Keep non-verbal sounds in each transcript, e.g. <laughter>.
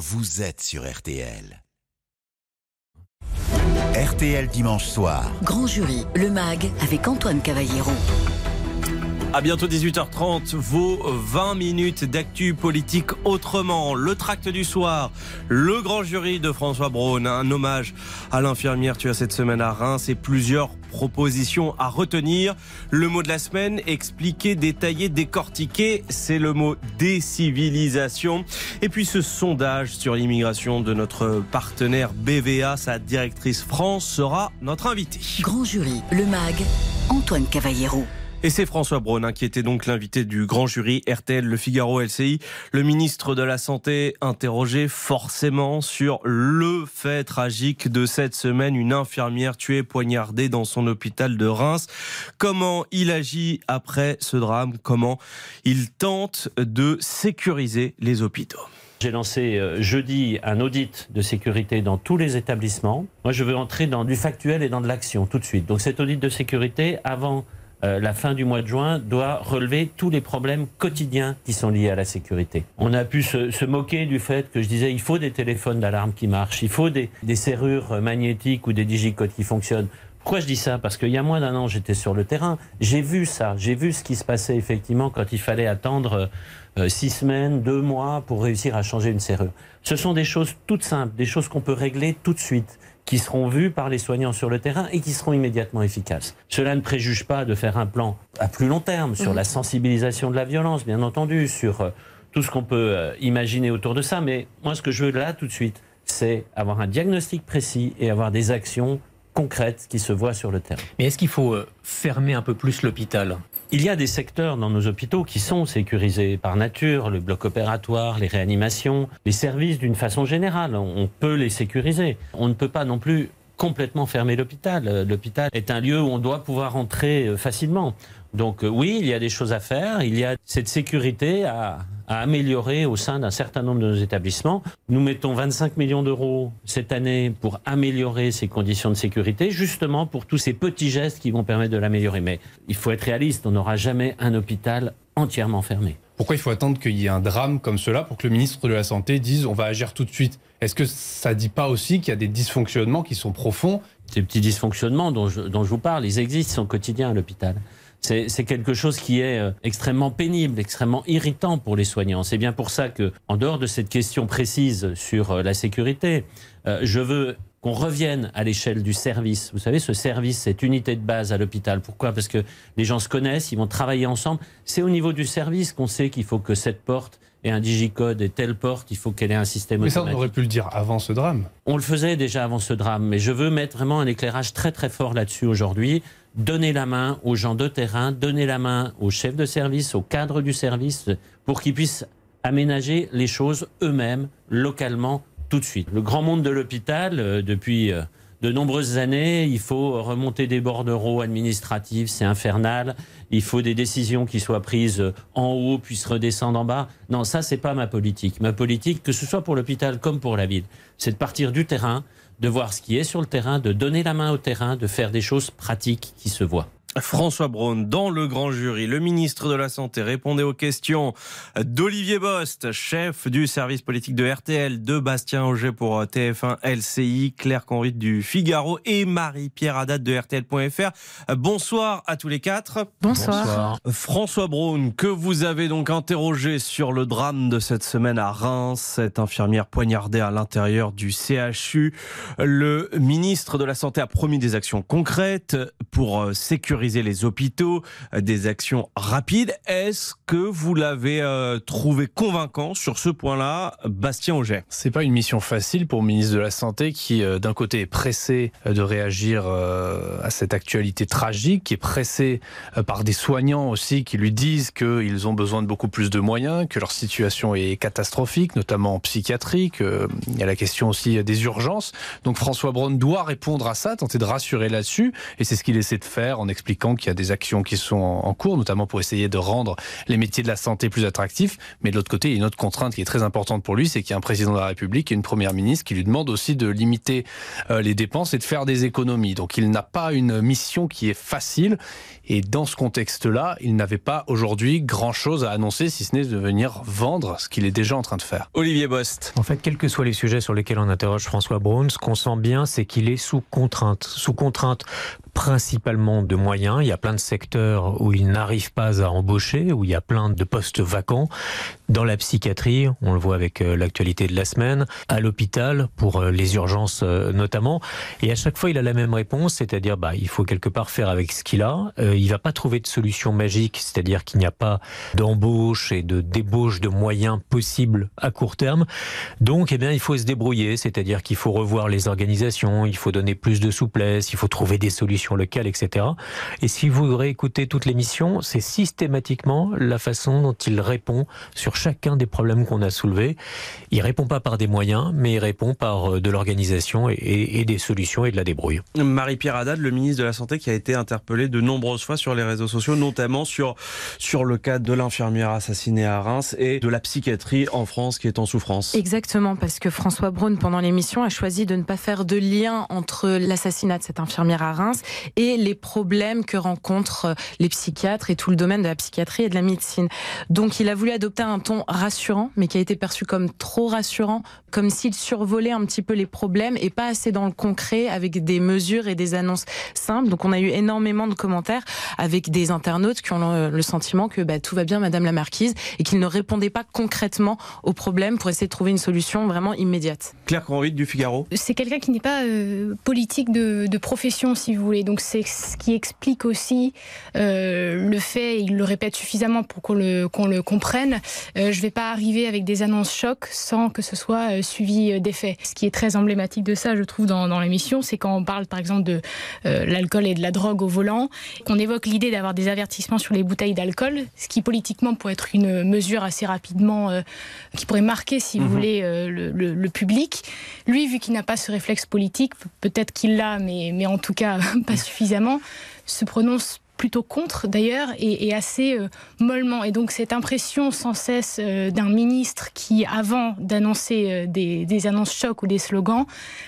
vous êtes sur RTL. RTL dimanche soir. Grand jury, le MAG avec Antoine Cavallero. À bientôt 18h30, vos 20 minutes d'actu politique autrement. Le tract du soir, le grand jury de François Braun, un hommage à l'infirmière tuée cette semaine à Reims et plusieurs propositions à retenir. Le mot de la semaine, expliquer, détailler, décortiquer, c'est le mot décivilisation. Et puis ce sondage sur l'immigration de notre partenaire BVA, sa directrice France, sera notre invité. Grand jury, le MAG, Antoine Cavallero. Et c'est François Braun hein, qui était donc l'invité du grand jury RTL Le Figaro LCI. Le ministre de la Santé interrogé forcément sur le fait tragique de cette semaine, une infirmière tuée poignardée dans son hôpital de Reims. Comment il agit après ce drame? Comment il tente de sécuriser les hôpitaux? J'ai lancé euh, jeudi un audit de sécurité dans tous les établissements. Moi, je veux entrer dans du factuel et dans de l'action tout de suite. Donc cet audit de sécurité, avant euh, la fin du mois de juin doit relever tous les problèmes quotidiens qui sont liés à la sécurité. On a pu se, moquer du fait que je disais il faut des téléphones d'alarme qui marchent, il faut des, serrures magnétiques ou des digicodes qui fonctionnent. Pourquoi je dis ça? Parce qu'il y a moins d'un an, j'étais sur le terrain. J'ai vu ça. J'ai vu ce qui se passait effectivement quand il fallait attendre euh, six semaines, deux mois pour réussir à changer une serrure. Ce sont des choses toutes simples, des choses qu'on peut régler tout de suite qui seront vus par les soignants sur le terrain et qui seront immédiatement efficaces. Cela ne préjuge pas de faire un plan à plus long terme sur la sensibilisation de la violence, bien entendu, sur euh, tout ce qu'on peut euh, imaginer autour de ça. Mais moi, ce que je veux là tout de suite, c'est avoir un diagnostic précis et avoir des actions concrètes qui se voient sur le terrain. Mais est-ce qu'il faut euh, fermer un peu plus l'hôpital? Il y a des secteurs dans nos hôpitaux qui sont sécurisés par nature, le bloc opératoire, les réanimations, les services d'une façon générale. On peut les sécuriser. On ne peut pas non plus complètement fermer l'hôpital. L'hôpital est un lieu où on doit pouvoir entrer euh, facilement. Donc euh, oui, il y a des choses à faire. Il y a cette sécurité à, améliorer au sein d'un certain nombre de nos établissements. Nous mettons 25 millions d'euros cette année pour améliorer ces conditions de sécurité, justement pour tous ces petits gestes qui vont permettre de l'améliorer. Mais il faut être réaliste, on n'aura jamais un hôpital entièrement fermé. Pourquoi il faut attendre qu'il y ait un drame comme cela pour que le ministre de la Santé dise on va agir tout de suite? Est-ce que ça ne dit pas aussi qu'il y a des dysfonctionnements qui sont profonds? Ces petits dysfonctionnements dont je, dont je vous parle, ils existent, au quotidien à l'hôpital c'est quelque chose qui est euh, extrêmement pénible, extrêmement irritant pour les soignants. C'est bien pour ça que, en dehors de cette question précise sur euh, la sécurité, euh, je veux qu'on revienne à l'échelle du service. Vous savez, ce service, cette unité de base à l'hôpital. Pourquoi? Parce que les gens se connaissent, ils vont travailler ensemble. C'est au niveau du service qu'on sait qu'il faut que cette porte ait un digicode et telle porte, il faut qu'elle ait un système Mais ça, on aurait pu le dire avant ce drame. On le faisait déjà avant ce drame, mais je veux mettre vraiment un éclairage très très fort là-dessus aujourd'hui donner la main aux gens de terrain, donner la main aux chefs de service, aux cadres du service, pour qu'ils puissent aménager les choses eux-mêmes, localement, tout de suite. Le grand monde de l'hôpital, euh, depuis euh, de nombreuses années, il faut remonter des bordereaux administratifs, c'est infernal. Il faut des décisions qui soient prises en haut puis se redescendent en bas. Non, ça c'est pas ma politique. Ma politique, que ce soit pour l'hôpital comme pour la ville, c'est de partir du terrain, de voir ce qui est sur le terrain, de donner la main au terrain, de faire des choses pratiques qui se voient. François Braun, dans le grand jury, le ministre de la Santé répondait aux questions d'Olivier Bost, chef du service politique de RTL, de Bastien Auger pour TF1 LCI, Claire Conrit du Figaro et Marie-Pierre Haddad de RTL.fr. Bonsoir à tous les quatre. Bonsoir. François Braun, que vous avez donc interrogé sur le drame de cette semaine à Reims, cette infirmière poignardée à l'intérieur du CHU. Le ministre de la Santé a promis des actions concrètes pour sécuriser les hôpitaux, euh, des actions rapides. Est-ce que vous l'avez euh, trouvé convaincant sur ce point-là, Bastien Auger? C'est pas une mission facile pour le ministre de la Santé qui, euh, d'un côté, est pressé de réagir à cette actualité tragique, qui est pressé par des soignants aussi qui lui disent qu'ils ont besoin de beaucoup plus de moyens, que leur situation est catastrophique, notamment en psychiatrie, il y a la question aussi des urgences. Donc François Braun doit répondre à ça, tenter de rassurer là-dessus, et c'est ce qu'il essaie de faire en expliquant expliquant qu'il y a des actions qui sont en cours, notamment pour essayer de rendre les métiers de la santé plus attractifs. Mais de l'autre côté, il y a une autre contrainte qui est très importante pour lui, c'est qu'il y a un président de la République et une première ministre qui lui demandent aussi de limiter euh, les dépenses et de faire des économies. Donc il n'a pas une mission qui est facile. Et dans ce contexte-là, il n'avait pas aujourd'hui grand-chose à annoncer, si ce n'est de venir vendre ce qu'il est déjà en train de faire. Olivier Bost. En fait, quels que soient les sujets sur lesquels on interroge François Braun, ce qu'on sent bien, c'est qu'il est sous contrainte. Sous contrainte principalement de moyens. Il y a plein de secteurs où il n'arrive pas à embaucher, où il y a plein de postes vacants. Dans la psychiatrie, on le voit avec euh, l'actualité de la semaine, à l'hôpital pour euh, les urgences euh, notamment. Et à chaque fois, il a la même réponse, c'est-à-dire bah il faut quelque part faire avec ce qu'il a. Euh, il va pas trouver de solution magique, c'est-à-dire qu'il n'y a pas d'embauche et de débauche de moyens possibles à court terme. Donc, eh bien, il faut se débrouiller, c'est-à-dire qu'il faut revoir les organisations, il faut donner plus de souplesse, il faut trouver des solutions locales, etc. Et si vous réécoutez toute l'émission, c'est systématiquement la façon dont il répond sur chacun des problèmes qu'on a soulevés. Il répond pas par des moyens, mais il répond par euh, de l'organisation et, et, et des solutions et de la débrouille. Marie-Pierre Haddad, le ministre de la Santé, qui a été interpellé de nombreuses fois sur les réseaux sociaux, notamment sur, sur le cas de l'infirmière assassinée à Reims et de la psychiatrie en France qui est en souffrance. Exactement, parce que François Braun, pendant l'émission, a choisi de ne pas faire de lien entre l'assassinat de cette infirmière à Reims et les problèmes que rencontrent les psychiatres et tout le domaine de la psychiatrie et de la médecine. Donc il a voulu adopter un ton rassurant, mais qui a été perçu comme trop rassurant, comme s'il survolait un petit peu les problèmes et pas assez dans le concret avec des mesures et des annonces simples. Donc on a eu énormément de commentaires avec des internautes qui ont le, sentiment que bah, tout va bien, Madame la Marquise, et qu'ils ne répondaient pas concrètement aux problèmes pour essayer de trouver une solution vraiment immédiate. Claire Convite du Figaro. C'est quelqu'un qui n'est pas euh, politique de, de, profession, si vous voulez. Donc c'est ce qui explique aussi euh, le fait, il le répète suffisamment pour qu'on le, qu'on le comprenne. Euh, je ne vais pas arriver avec des annonces chocs sans que ce soit euh, suivi d'effets. Ce qui est très emblématique de ça, je trouve, dans, dans l'émission, c'est quand on parle par exemple de euh, l'alcool et de la drogue au volant, qu'on évoque l'idée d'avoir des avertissements sur les bouteilles d'alcool, ce qui politiquement pourrait être une mesure assez rapidement, euh, qui pourrait marquer, si vous Mhm. voulez, euh, le, le- le public. Lui, vu qu'il n'a pas ce réflexe politique, peut-être qu'il l'a, mais, mais en tout cas <laughs> pas suffisamment, se prononce plutôt contre d'ailleurs et, et assez euh, mollement. Et donc cette impression sans cesse euh, d'un ministre qui, avant d'annoncer euh, des, des annonces chocs ou des slogans,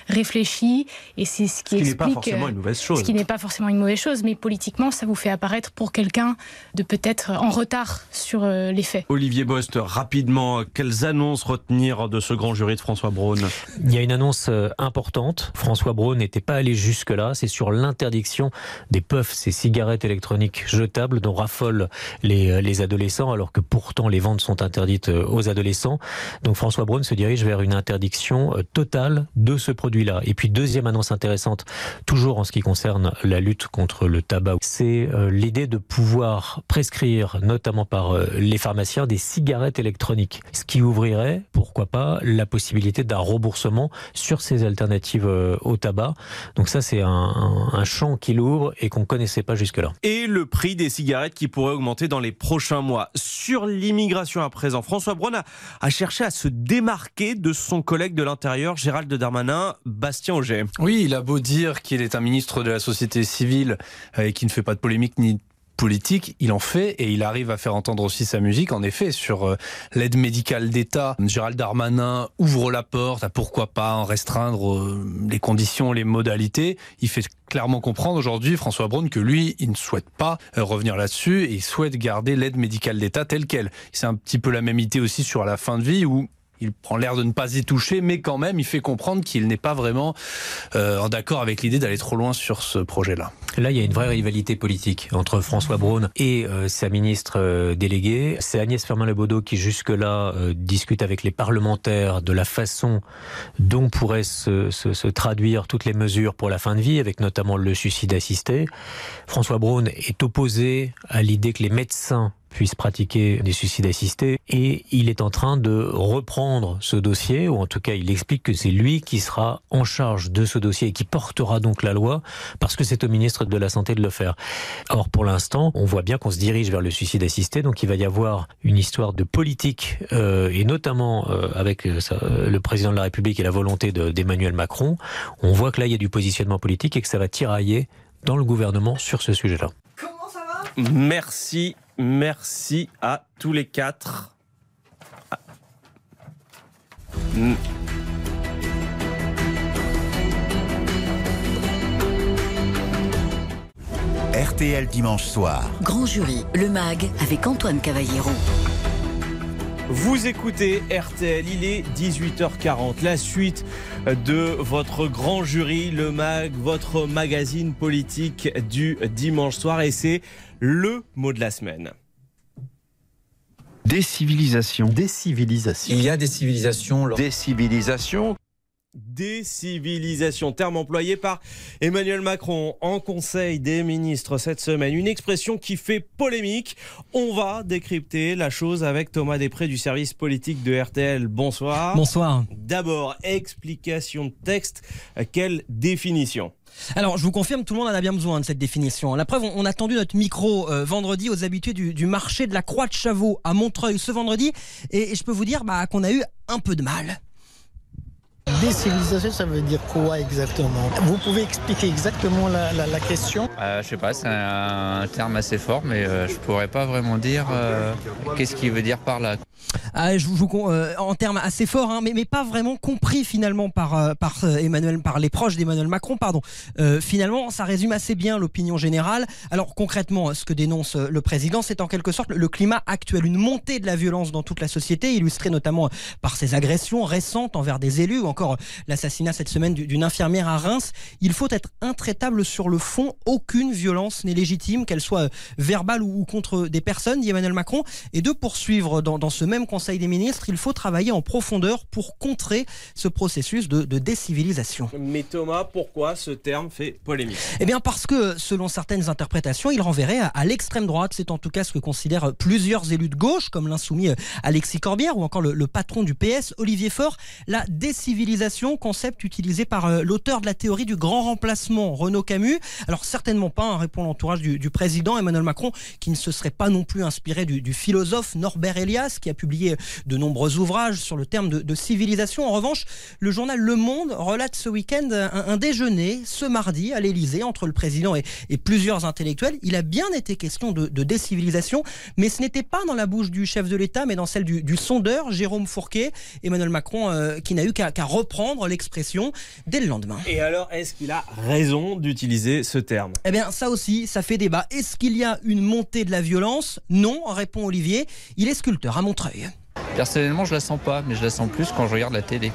réfléchit et c'est ce qui Ce qui n'est explique... pas forcément une mauvaise chose. ce qui n'est pas forcément une mauvaise chose, mais politiquement, ça vous fait apparaître pour quelqu'un de peut-être en retard sur euh, les faits. Olivier Bost, rapidement, quelles annonces retenir de ce grand jury de François Braun? Il y a une annonce importante. François Braun n'était pas allé jusque-là. C'est sur l'interdiction des puffs, ces cigarettes électroniques jetables dont raffolent les, euh, les adolescents, alors que pourtant les ventes sont interdites euh, aux adolescents. Donc François Braun se dirige vers une interdiction euh, totale de ce produit-là. Et puis deuxième annonce intéressante, toujours en ce qui concerne la lutte contre le tabac, c'est l'idée de pouvoir prescrire, notamment par les pharmaciens, des cigarettes électroniques. Ce qui ouvrirait, pourquoi pas, la possibilité d'un remboursement sur ces alternatives au tabac. Donc ça, c'est un, un, un champ qu'il ouvre et qu'on connaissait pas jusque-là. Et le prix des cigarettes qui pourrait augmenter dans les prochains mois. Sur l'immigration à présent, François Braun a, cherché à se démarquer de son collègue de l'Intérieur, Gérald Darmanin, Bastien Auger. Oui, il a beau dire qu'il est un ministre de la société civile euh, et qui ne fait pas de polémique ni politique, il en fait et il arrive à faire entendre aussi sa musique. En effet, sur euh, l'aide médicale d'État, Gérald Darmanin ouvre la porte à pourquoi pas en restreindre euh, les conditions, les modalités. Il fait clairement comprendre aujourd'hui, François Braun, que lui, il ne souhaite pas euh, revenir là-dessus et il souhaite garder l'aide médicale d'État telle qu'elle. C'est un petit peu la même idée aussi sur la fin de vie où il prend l'air de ne pas y toucher, mais quand même, il fait comprendre qu'il n'est pas vraiment euh, en d'accord avec l'idée d'aller trop loin sur ce projet-là. Là, il y a une vraie rivalité politique entre François Braun et euh, sa ministre euh, déléguée. C'est Agnès Firmin-Lebaudot qui, jusque-là, euh, discute avec les parlementaires de la façon dont pourraient se, se, se traduire toutes les mesures pour la fin de vie, avec notamment le suicide assisté. François Braun est opposé à l'idée que les médecins puissent pratiquer des suicides assistés et il est en train de reprendre ce dossier ou en tout cas il explique que c'est lui qui sera en charge de ce dossier et qui portera donc la loi parce que c'est au ministre de la Santé de le faire. Or pour l'instant on voit bien qu'on se dirige vers le suicide assisté donc il va y avoir une histoire de politique euh, et notamment euh, avec euh, le président de la République et la volonté de- d'Emmanuel Macron on voit que là il y a du positionnement politique et que ça va tirailler dans le gouvernement sur ce sujet-là. Comment ça va? Merci, merci à tous les quatre. Ah. Mm. RTL dimanche soir. Grand jury, le MAG avec Antoine Cavallero. Vous écoutez RTL, il est 18h40. La suite de votre grand jury, le MAG, votre magazine politique du dimanche soir. Et c'est le mot de la semaine. Décivilisation. Décivilisation. Il y a des civilisations. Décivilisation. Décivilisation, terme employé par Emmanuel Macron en Conseil des ministres cette semaine. Une expression qui fait polémique. On va décrypter la chose avec Thomas Després du service politique de RTL. Bonsoir. Bonsoir. D'abord, explication de texte. Quelle définition? Alors, je vous confirme, tout le monde en a bien besoin de cette définition. La preuve, on a tendu notre micro euh, vendredi aux habitués du, du, marché de la Croix de Chavaux à Montreuil ce vendredi, et, et je peux vous dire bah, qu'on a eu un peu de mal. Décivilisation, ça veut dire quoi exactement? Vous pouvez expliquer exactement la, la, la question? Euh, Je sais pas, c'est un, terme assez fort, mais euh, je pourrais pas vraiment dire euh, qu'est-ce qu'il veut dire par là. Ah, je vous, euh, en termes assez forts, hein, mais, pas vraiment compris finalement par, euh, par Emmanuel, par les proches d'Emmanuel Macron, pardon. Euh, finalement, ça résume assez bien l'opinion générale. Alors concrètement, ce que dénonce le président, c'est en quelque sorte le climat actuel, une montée de la violence dans toute la société, illustrée notamment par ces agressions récentes envers des élus ou encore l'assassinat cette semaine d'une infirmière à Reims. Il faut être intraitable sur le fond. Aucune violence n'est légitime, qu'elle soit verbale ou, ou, contre des personnes, dit Emmanuel Macron, et de poursuivre dans, dans ce même Conseil des ministres, il faut travailler en profondeur pour contrer ce processus de, de décivilisation. Mais Thomas, pourquoi ce terme fait polémique? Eh bien parce que, selon certaines interprétations, il renverrait à, à l'extrême droite. C'est en tout cas ce que considèrent plusieurs élus de gauche, comme l'insoumis Alexis Corbière ou encore le, le, patron du PS, Olivier Faure. La décivilisation, concept utilisé par euh, l'auteur de la théorie du grand remplacement, Renaud Camus. Alors certainement pas, hein, répond l'entourage du, du, président Emmanuel Macron, qui ne se serait pas non plus inspiré du, du philosophe Norbert Elias, qui a publié de nombreux ouvrages sur le terme de, de civilisation. En revanche, le journal Le Monde relate ce week-end un, un, déjeuner ce mardi à l'Elysée entre le président et, et, plusieurs intellectuels. Il a bien été question de, de décivilisation, mais ce n'était pas dans la bouche du chef de l'État, mais dans celle du, du sondeur Jérôme Fourquet. Emmanuel Macron euh, qui n'a eu qu'à qu reprendre l'expression dès le lendemain. Et alors, est-ce qu'il a raison d'utiliser ce terme? Eh bien, ça aussi, ça fait débat. Est-ce qu'il y a une montée de la violence? Non, répond Olivier. Il est sculpteur à Montreuil. Personnellement, je la sens pas, mais je la sens plus quand je regarde la télé.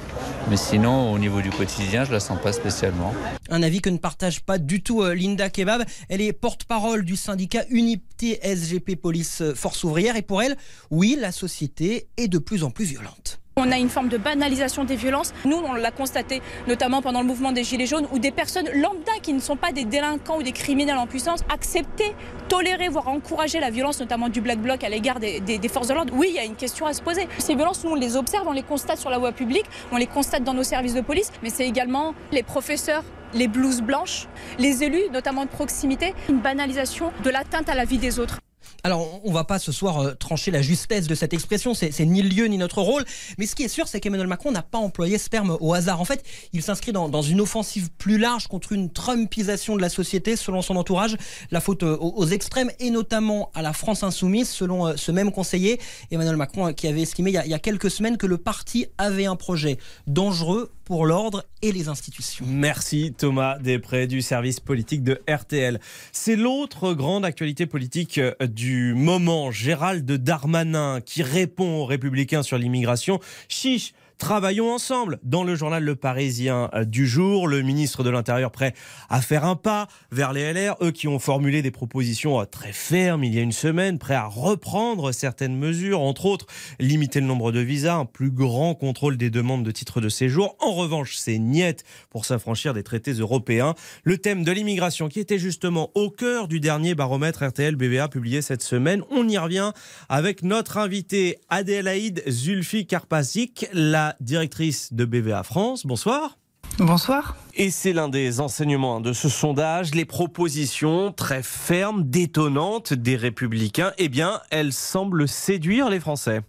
Mais sinon, au niveau du quotidien, je la sens pas spécialement. Un avis que ne partage pas du tout euh, Linda Kebab. Elle est porte-parole du syndicat Unité SGP Police euh, Force Ouvrière. Et pour elle, oui, la société est de plus en plus violente. On a une forme de banalisation des violences. Nous, on l'a constaté notamment pendant le mouvement des Gilets jaunes, où des personnes lambda qui ne sont pas des délinquants ou des criminels en puissance acceptaient, toléraient, voire encourager la violence, notamment du Black Bloc à l'égard des, des, des, forces de l'ordre. Oui, il y a une question à se poser. Ces violences, nous, on les observe, on les constate sur la voie publique, on les constate dans nos services de police, mais c'est également les professeurs les blouses blanches, les élus, notamment de proximité, une banalisation de l'atteinte à la vie des autres. Alors, on va pas ce soir euh, trancher la justesse de cette expression, c'est ni lieu ni notre rôle, mais ce qui est sûr, c'est qu'Emmanuel Macron n'a pas employé ce terme au hasard. En fait, il s'inscrit dans, une offensive plus large contre une trumpisation de la société, selon son entourage, la faute euh, aux, extrêmes et notamment à la France insoumise, selon euh, ce même conseiller, Emmanuel Macron, qui avait estimé il y a quelques semaines que le parti avait un projet dangereux pour l'ordre et les institutions. Merci Thomas Després du service politique de RTL. C'est l'autre grande actualité politique du moment, Gérald Darmanin, qui répond aux républicains sur l'immigration. Chiche Travaillons ensemble. Dans le journal Le Parisien du jour, le ministre de l'Intérieur prêt à faire un pas vers les LR, eux qui ont formulé des propositions très fermes il y a une semaine, prêts à reprendre certaines mesures, entre autres limiter le nombre de visas, un plus grand contrôle des demandes de titres de séjour. En revanche, c'est niette pour s'affranchir des traités européens. Le thème de l'immigration qui était justement au cœur du dernier baromètre RTL BVA publié cette semaine. On y revient avec notre invité Adélaïde Zulfi Karpasik, la directrice de BVA France. Bonsoir. Bonsoir. Et c'est l'un des enseignements de ce sondage. Les propositions très fermes, détonnantes des républicains, eh bien, elles semblent séduire les Français.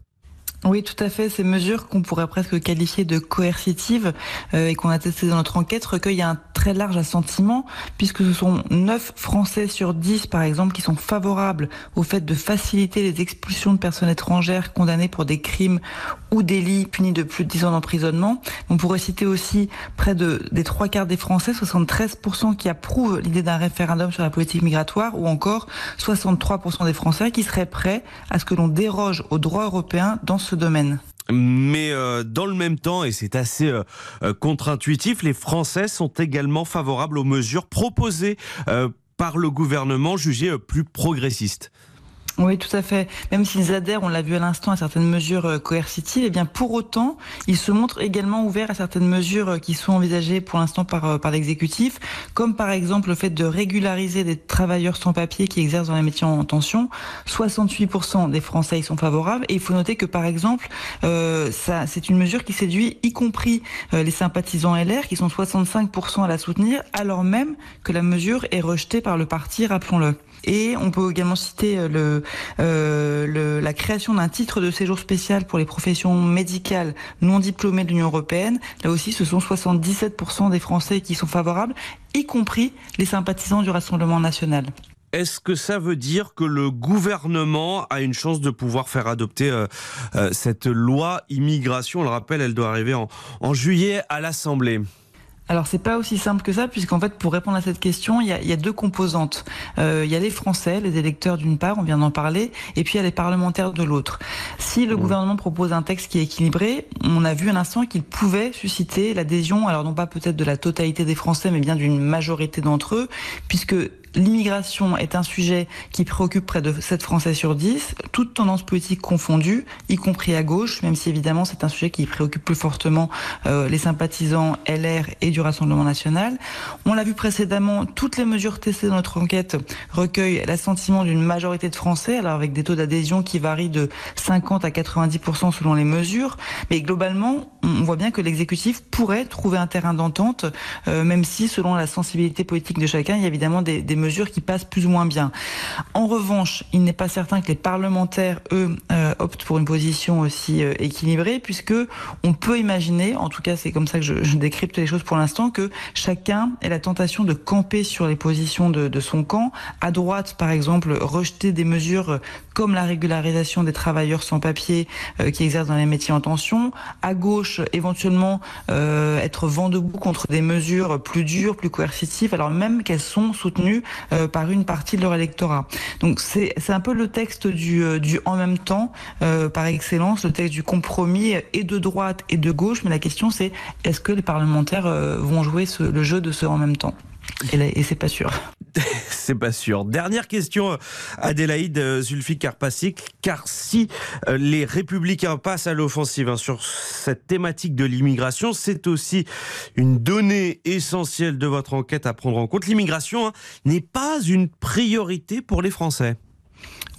Oui, tout à fait. Ces mesures qu'on pourrait presque qualifier de coercitives euh, et qu'on a testées dans notre enquête recueillent un très large assentiment puisque ce sont 9 Français sur 10 par exemple qui sont favorables au fait de faciliter les expulsions de personnes étrangères condamnées pour des crimes ou délits punis de plus de 10 ans d'emprisonnement. On pourrait citer aussi près de des trois quarts des Français, 73% qui approuvent l'idée d'un référendum sur la politique migratoire ou encore 63% des Français qui seraient prêts à ce que l'on déroge au droit européen dans ce domaine. Mais euh, dans le même temps, et c'est assez euh, euh, contre-intuitif, les Français sont également favorables aux mesures proposées par le gouvernement jugées plus progressistes. Oui, tout à fait. Même s'ils adhèrent, on l'a vu à l'instant, à certaines mesures euh, coercitives, eh bien pour autant, ils se montrent également ouverts à certaines mesures euh, qui sont envisagées pour l'instant par, euh, par l'exécutif, comme par exemple le fait de régulariser des travailleurs sans papier qui exercent dans les métiers en tension. 68% des Français y sont favorables. Et il faut noter que par exemple, c'est une mesure qui séduit y compris les sympathisants LR, qui sont 65% à la soutenir, alors même que la mesure est rejetée par le parti, rappelons-le. Et on peut également citer euh, le, la création d'un titre de séjour spécial pour les professions médicales non diplômées de l'Union européenne. Là aussi, ce sont 77% des Français qui sont favorables, y compris les sympathisants du Rassemblement national. Est-ce que ça veut dire que le gouvernement a une chance de pouvoir faire adopter euh, euh, cette loi immigration? On le rappelle, elle doit arriver en juillet à l'Assemblée. Alors c'est pas aussi simple que ça, puisqu'en fait pour répondre à cette question, il y a, il y a deux composantes. Euh, il y a les Français, les électeurs d'une part, on vient d'en parler, et puis il y a les parlementaires de l'autre. Si le mmh. gouvernement propose un texte qui est équilibré, on a vu à l'instant qu'il pouvait susciter l'adhésion, alors non pas peut-être de la totalité des Français, mais bien d'une majorité d'entre eux, puisque l'immigration est un sujet qui préoccupe près de 7 Français sur 10, toutes tendances politiques confondues, y compris à gauche, même si évidemment c'est un sujet qui préoccupe plus fortement euh, les sympathisants LR et du Rassemblement national. On l'a vu précédemment, toutes les mesures testées dans notre enquête recueillent l'assentiment d'une majorité de Français, alors avec des taux d'adhésion qui varient de 50 à 90% selon les mesures, mais globalement, on voit bien que l'exécutif pourrait trouver un terrain d'entente, euh, même si selon la sensibilité politique de chacun, il y a évidemment des, des mesures qui passent plus ou moins bien. En revanche, il n'est pas certain que les parlementaires, eux, euh, optent pour une position aussi euh, équilibrée, puisque on peut imaginer, en tout cas c'est comme ça que je, je décrypte les choses pour l'instant, que chacun ait la tentation de camper sur les positions de, son camp. À droite, par exemple, rejeter des mesures comme la régularisation des travailleurs sans papier euh, qui exercent dans les métiers en tension. À gauche, éventuellement, être vent debout contre des mesures plus dures, plus coercitives, alors même qu'elles sont soutenues euh, par une partie de leur électorat. Donc c'est un peu le texte du, euh, du en même temps, euh, par excellence, le texte du compromis et de droite et de gauche. Mais la question c'est est-ce que les parlementaires vont jouer le jeu de ce en même temps et, et c'est pas sûr. <laughs> c'est pas sûr. Dernière question, Adélaïde Zulfi Karpasik, car si euh, les républicains passent à l'offensive hein, sur cette thématique de l'immigration, c'est aussi une donnée essentielle de votre enquête à prendre en compte. L'immigration hein, n'est pas une priorité pour les Français.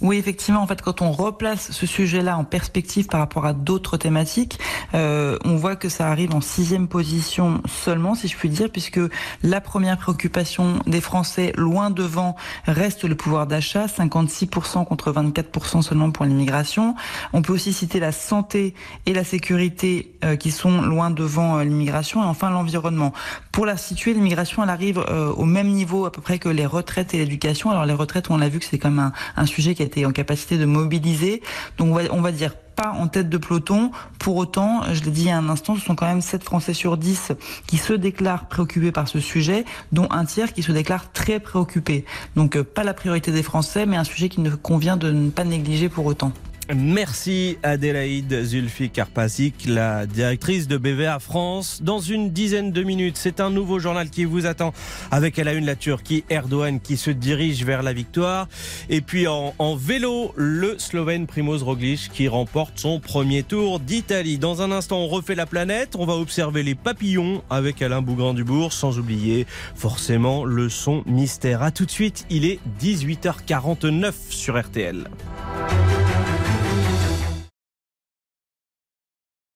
Oui, effectivement, en fait, quand on replace ce sujet-là en perspective par rapport à d'autres thématiques, euh, on voit que ça arrive en sixième position seulement, si je puis dire, puisque la première préoccupation des Français, loin devant, reste le pouvoir d'achat, 56% contre 24% seulement pour l'immigration. On peut aussi citer la santé et la sécurité euh, qui sont loin devant euh, l'immigration, et enfin l'environnement. Pour la situer, l'immigration, elle arrive au même niveau à peu près que les retraites et l'éducation. Alors les retraites, on l'a vu que c'est même un, un sujet qui a été en capacité de mobiliser. Donc on va, dire pas en tête de peloton. Pour autant, je l'ai dit il un instant, ce sont quand même 7 Français sur 10 qui se déclarent préoccupés par ce sujet, dont un tiers qui se déclare très préoccupé. Donc euh, pas la priorité des Français, mais un sujet qui ne convient de ne pas négliger pour autant. Merci Adélaïde Zulfi Karpasik, la directrice de BVA France. Dans une dizaine de minutes, c'est un nouveau journal qui vous attend avec à la une la Turquie, Erdogan qui se dirige vers la victoire. Et puis en, vélo, le Slovène Primoz Roglic qui remporte son premier tour d'Italie. Dans un instant, on refait la planète. On va observer les papillons avec Alain Bougrand-Dubourg, sans oublier forcément le son mystère. À tout de suite, il est 18h49 sur RTL.